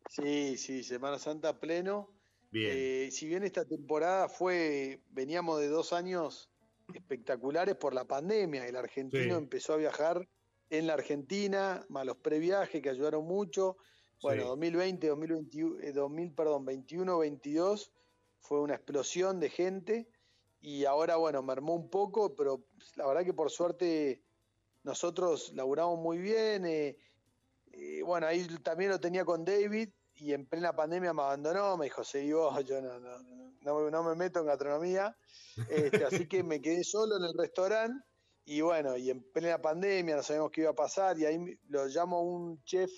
Sí, sí, Semana Santa a pleno. Bien. Eh, si bien esta temporada fue, veníamos de dos años espectaculares por la pandemia, el argentino Sí. empezó a viajar en la Argentina, más los previajes que ayudaron mucho. Bueno, Sí. 2020, 2021, eh, 2000, perdón, 21, 22 fue una explosión de gente y ahora, bueno, mermó un poco, pero la verdad que por suerte nosotros laburamos muy bien. eh, eh, bueno, ahí también lo tenía con David y en plena pandemia me abandonó, me dijo, seguí vos, yo no, no, no, no- no me meto en gastronomía, este, así que me quedé solo en el restaurante y bueno, y en plena pandemia no sabíamos qué iba a pasar y ahí lo llamo un chef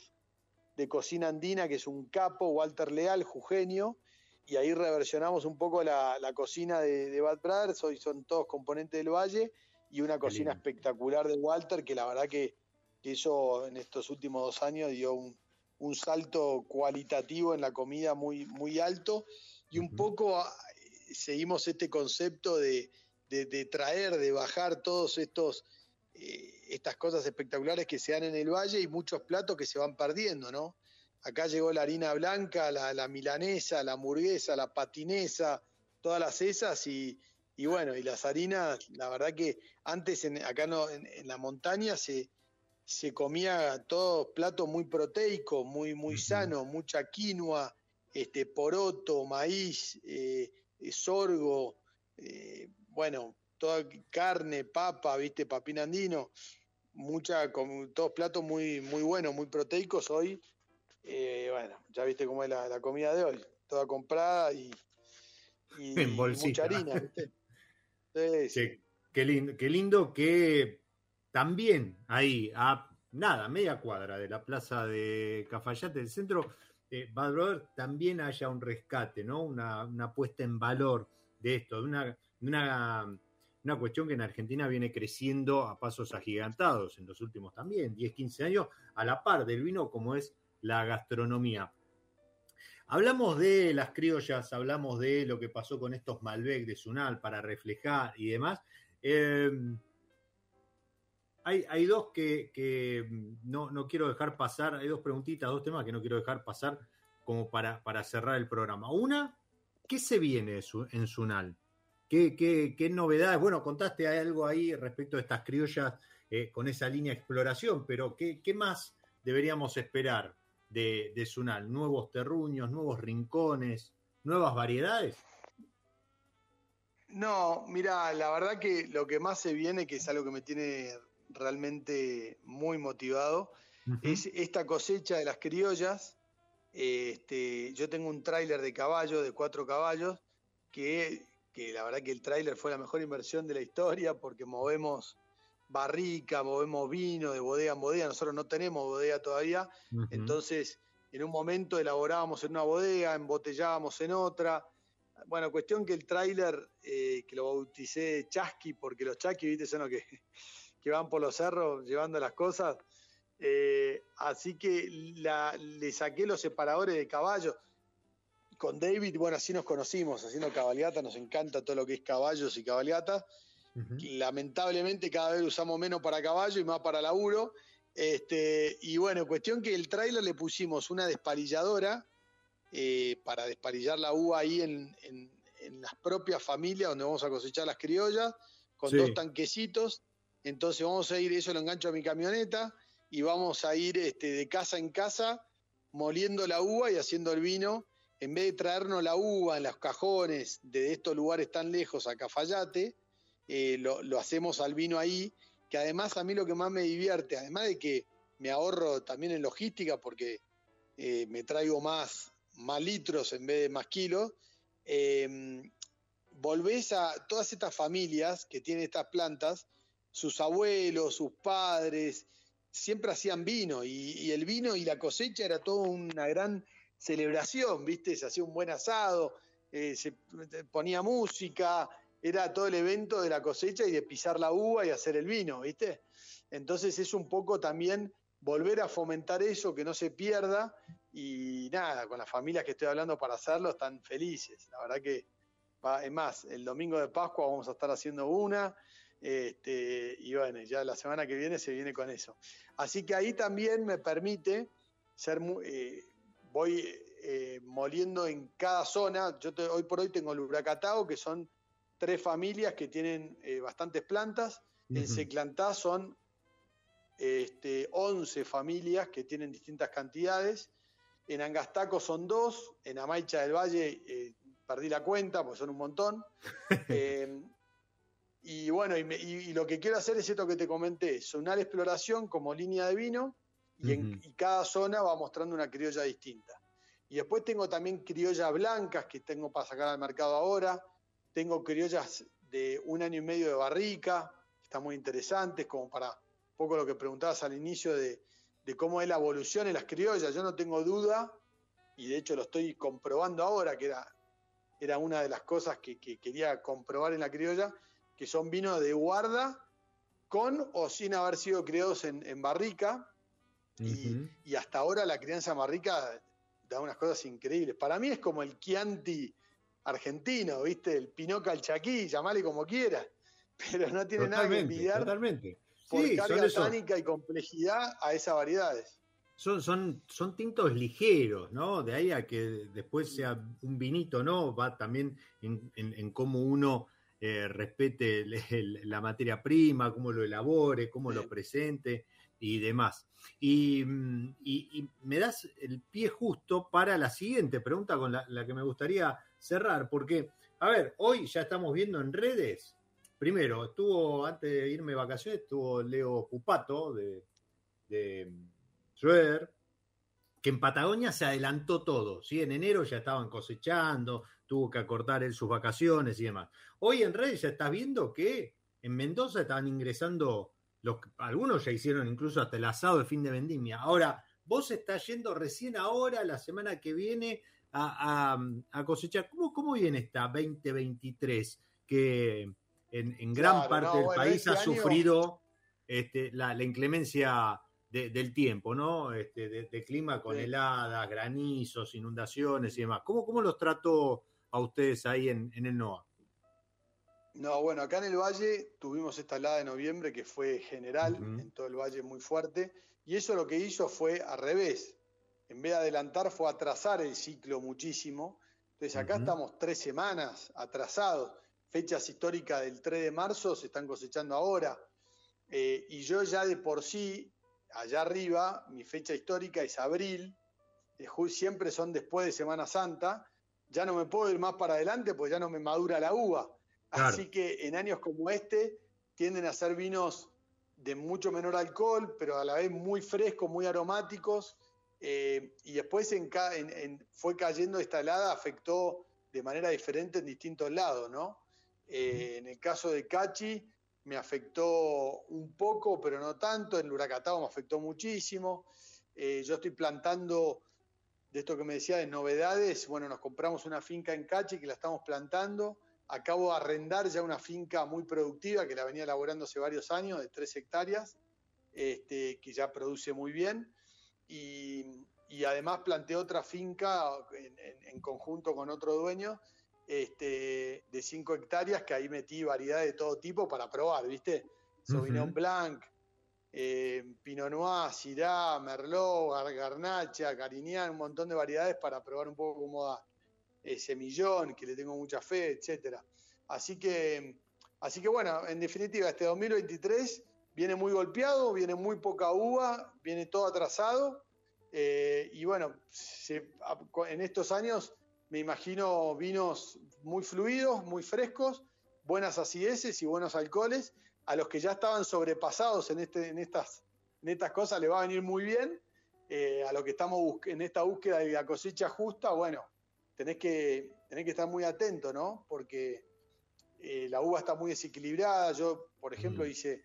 de cocina andina que es un capo, Walter Leal, jujeño, y ahí reversionamos un poco la, la cocina de, de Bad Brothers, hoy son todos componentes del Valle y una cocina espectacular de Walter que la verdad que, que eso en estos últimos dos años dio un, un salto cualitativo en la comida muy, muy alto y un poco ah, seguimos este concepto de, de- de traer, de bajar todos estos eh, estas cosas espectaculares que se dan en el valle y muchos platos que se van perdiendo, ¿no? Acá llegó la harina blanca, la, la milanesa, la hamburguesa, la patinesa, todas las esas y, y bueno, y las harinas, la verdad que antes en, acá no, en, en la montaña se, se comía todo plato muy proteico, muy, muy sano, mucha quinoa, este, poroto, maíz, eh, eh, sorgo, eh, bueno, toda carne, papa, viste, papín andino, mucha, todos platos muy, muy buenos, muy proteicos hoy. eh, bueno, ya viste cómo es la, la comida de hoy, toda comprada y, y En bolsita. mucha harina, ¿viste? Qué lindo, qué lindo que también ahí, a nada, media cuadra de la plaza de Cafayate, del centro, eh, Bad Brother, también haya un rescate, ¿no? Una, una puesta en valor de esto, de una, de una, una cuestión que en Argentina viene creciendo a pasos agigantados en los últimos también 10, 15 años, a la par del vino como es la gastronomía. Hablamos de las criollas, hablamos de lo que pasó con estos Malbec de Sunal para reflejar y demás. Eh, hay, dos que, que no, no quiero dejar pasar, hay dos preguntitas, dos temas que no quiero dejar pasar como para, para cerrar el programa. Una, ¿qué se viene en Sunal? ¿Qué, qué, qué novedades? Bueno, contaste algo ahí respecto de estas criollas eh, con esa línea de exploración, pero ¿qué, qué más deberíamos esperar de, de Sunal? ¿Nuevos terruños, nuevos rincones, nuevas variedades? No, mira, la verdad que lo que más se viene, que es algo que me tiene realmente muy motivado, es esta cosecha de las criollas. Este, yo tengo un tráiler de caballo, de cuatro caballos, que, que la verdad que el tráiler fue la mejor inversión de la historia porque movemos barrica, movemos vino de bodega en bodega. Nosotros no tenemos bodega todavía, entonces en un momento elaborábamos en una bodega, embotellábamos en otra. Bueno, cuestión que el tráiler, eh, que lo bauticé Chasqui, porque los chasquis, viste, son los que, que van por los cerros llevando las cosas. Eh, así que la- le saqué los separadores de caballo. Con David, bueno, así nos conocimos, haciendo cabalgata, nos encanta todo lo que es caballos y cabalgatas. Ujú. Lamentablemente cada vez usamos menos para caballo y más para laburo. Este, y bueno, cuestión que el tráiler le pusimos una desparilladora eh, para desparillar la uva ahí en, en- en las propias familias donde vamos a cosechar las criollas, con Sí. dos tanquecitos. Entonces vamos a ir, eso lo engancho a mi camioneta y vamos a ir este, de casa en casa moliendo la uva y haciendo el vino. En vez de traernos la uva en los cajones de estos lugares tan lejos a Cafayate, eh, lo, hacemos al vino ahí, que además a mí lo que más me divierte, además de que me ahorro también en logística porque eh, me traigo más, más litros en vez de más kilos, eh, volvés a todas estas familias que tienen estas plantas, sus abuelos, sus padres, siempre hacían vino y, el vino y la cosecha era toda una gran celebración, ¿viste? Se hacía un buen asado, eh, se ponía música, era todo el evento de la cosecha y de pisar la uva y hacer el vino, ¿viste? Entonces es un poco también volver a fomentar eso, que no se pierda y nada, con las familias que estoy hablando para hacerlo están felices. La verdad que, es más, el domingo de Pascua vamos a estar haciendo una este, y bueno, ya la semana que viene se viene con eso. Así que ahí también me permite ser muy, eh, voy eh, moliendo en cada zona. Yo te- hoy por hoy tengo el huracatao, que son tres familias que tienen eh, bastantes plantas. En. Seclantá son este, 11 familias que tienen distintas cantidades. En Angastaco son dos. En Amaicha del Valle perdí la cuenta, porque son un montón. Eh, y bueno, y, me- y- y lo que quiero hacer es esto que te comenté, sonar exploración como línea de vino y, en, Ujú. y cada zona va mostrando una criolla distinta. Y después tengo también criollas blancas que tengo para sacar al mercado ahora. Tengo criollas de un año y medio de barrica, que están muy interesantes, como para un poco lo que preguntabas al inicio de, de cómo es la evolución en las criollas. Yo no tengo duda, y de hecho lo estoy comprobando ahora, que era, era una de las cosas que, que quería comprobar en la criolla, que son vinos de guarda con o sin haber sido criados en, en barrica. Y, hasta ahora la crianza en barrica da unas cosas increíbles. Para mí es como el Chianti argentino, ¿viste? El Pinot Calchaquí, llamale como quiera. Pero no tiene nada que envidiar totalmente. por Sí, carga tánica y complejidad a esas variedades. son, son, son tintos ligeros, ¿no? De ahí a que después sea un vinito, ¿no? Va también en, en- en cómo uno eh, respete el- el- la materia prima, cómo lo elabore, cómo lo presente y demás. Y, mm, y- y me das el pie justo para la siguiente pregunta con la, la que me gustaría cerrar, porque, a ver, hoy ya estamos viendo en redes. Primero, estuvo, antes de irme de vacaciones, estuvo Leo Pupato de, de Schroeder, que en Patagonia se adelantó todo, ¿sí? En enero ya estaban cosechando, tuvo que acortar él sus vacaciones y demás. Hoy en redes ya estás viendo que en Mendoza estaban ingresando, los, algunos ya hicieron incluso hasta el asado de fin de vendimia. Ahora, vos estás yendo recién ahora, la semana que viene, a, a- a cosechar. ¿Cómo, ¿Cómo viene esta 2023? Que en, en gran Claro, parte no, del bueno, país este ha año- sufrido este, la, la inclemencia de- del tiempo, ¿no? Este, de, de clima con Sí. heladas, granizos, inundaciones y demás. ¿Cómo, cómo los trató a ustedes ahí en, en el NOA? No, bueno, acá en el Valle tuvimos esta helada de noviembre que fue general, en todo el Valle muy fuerte, y eso lo que hizo fue al revés. En vez de adelantar, fue atrasar el ciclo muchísimo. Entonces acá estamos tres semanas atrasados. Fechas históricas del 3 de marzo se están cosechando ahora. Eh, y yo ya de por sí, allá arriba, mi fecha histórica es abril, siempre son después de Semana Santa. Ya no me puedo ir más para adelante porque ya no me madura la uva. Claro. Así que en años como este tienden a ser vinos de mucho menor alcohol, pero a la vez muy frescos, muy aromáticos. eh, y después en ca- en- en- fue cayendo esta helada, afectó de manera diferente en distintos lados, ¿no? Eh, en el caso de Cachi me afectó un poco, pero no tanto. En Luracatao me afectó muchísimo. Eh, yo estoy plantando, de esto que me decía, de novedades. Bueno, nos compramos una finca en Cachi que la estamos plantando. Acabo de arrendar ya una finca muy productiva que la venía elaborando hace varios años, de tres hectáreas, este, que ya produce muy bien. Y, además planteé otra finca en- en conjunto con otro dueño este, de 5 hectáreas, que ahí metí variedades de todo tipo para probar, ¿viste? Sauvignon. Blanc, eh, Pinot Noir, Syrah, Merlot, Gar- Garnacha, Carignan, un montón de variedades para probar un poco cómo da eh, Semillón, que le tengo mucha fe, etcétera. Así que, así que bueno, en definitiva, este 2023 viene muy golpeado, viene muy poca uva, viene todo atrasado. eh, y bueno, se- en estos años me imagino vinos muy fluidos, muy frescos, buenas acideces y buenos alcoholes, a los que ya estaban sobrepasados en, este, en, estas, en estas cosas le va a venir muy bien. Eh, a lo que estamos en esta búsqueda de la cosecha justa, bueno, tenés que, tenés que estar muy atento, ¿no? Porque eh, la uva está muy desequilibrada. Yo, por ejemplo, Mm. hice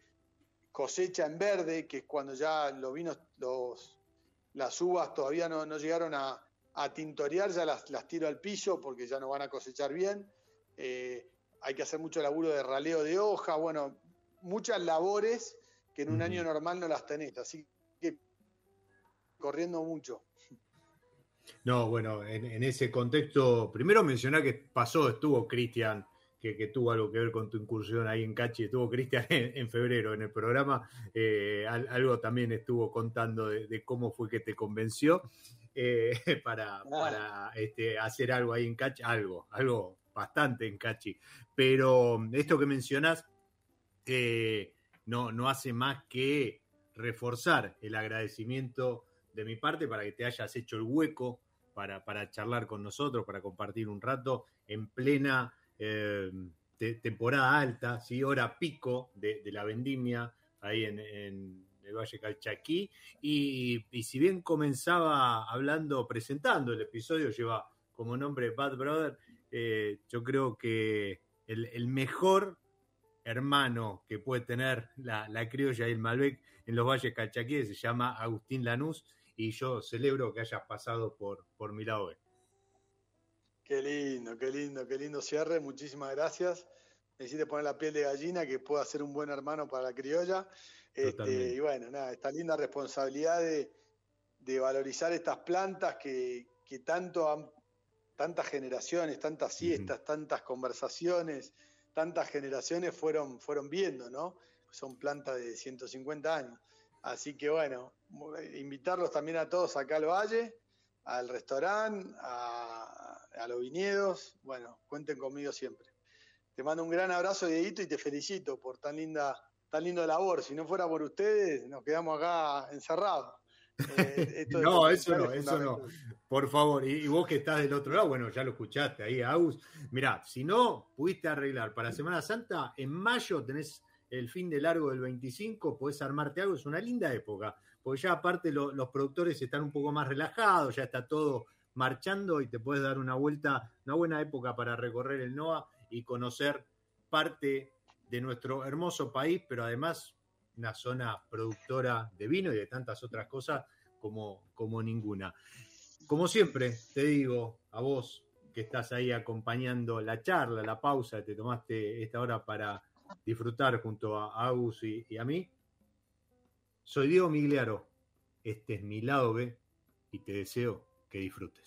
cosecha en verde, que es cuando ya los vinos, los, las uvas todavía no, no llegaron a, a tintorear, ya las, las tiro al piso porque ya no van a cosechar bien. Eh, hay que hacer mucho laburo de raleo de hoja, bueno, muchas labores que en un año normal no las tenés, así que corriendo mucho. No, bueno, en, en ese contexto, primero mencionar que pasó, estuvo Cristian, que, que tuvo algo que ver con tu incursión ahí en Cachi, estuvo Cristian en, en febrero en el programa, eh, al- algo también estuvo contando de, de cómo fue que te convenció eh, para, para este, hacer algo ahí en Cachi, algo, algo bastante en Cachi. Pero esto que mencionás eh, no, no hace más que reforzar el agradecimiento de mi parte para que te hayas hecho el hueco para, para charlar con nosotros, para compartir un rato en plena eh, te- temporada alta, ¿sí? hora pico de, la vendimia ahí en, el Valle Calchaquí. Y, si bien comenzaba hablando, presentando el episodio, lleva como nombre Bad Brother, eh, yo creo que el, mejor hermano que puede tener la, la criolla y el Malbec en los valles calchaquíes se llama Agustín Lanús y yo celebro que hayas pasado por, por mi lado B. Qué lindo, qué lindo, qué lindo cierre. Muchísimas gracias. Me hiciste poner la piel de gallina que pueda ser un buen hermano para la criolla. Este, y bueno, nada, esta linda responsabilidad de, de valorizar estas plantas que, que tanto han, tantas generaciones, tantas siestas, tantas conversaciones, tantas generaciones fueron, fueron viendo, ¿no? Son plantas de 150 años. Así que bueno, invitarlos también a todos acá al valle, al restaurante, a, a los viñedos. Bueno, cuenten conmigo siempre. Te mando un gran abrazo, Dieguito, y te felicito por tan linda, tan lindo labor. Si no fuera por ustedes, nos quedamos acá encerrados. Eh, No, eso no, es eso no. Por favor, y, y vos que estás del otro lado, bueno, ya lo escuchaste ahí, Agus. Mirá, si no pudiste arreglar para Semana Santa, en mayo tenés el fin de largo del 25, podés armarte algo, es una linda época, porque ya aparte lo- los productores están un poco más relajados, ya está todo marchando y te puedes dar una vuelta, una buena época para recorrer el NOA y conocer parte de nuestro hermoso país, pero además una zona productora de vino y de tantas otras cosas como, ninguna. Como siempre, te digo a vos que estás ahí acompañando la charla, la pausa, te tomaste esta hora para disfrutar junto a Agus y, y a mí. Soy Diego Migliaro, este es mi lado B y te deseo que disfrutes.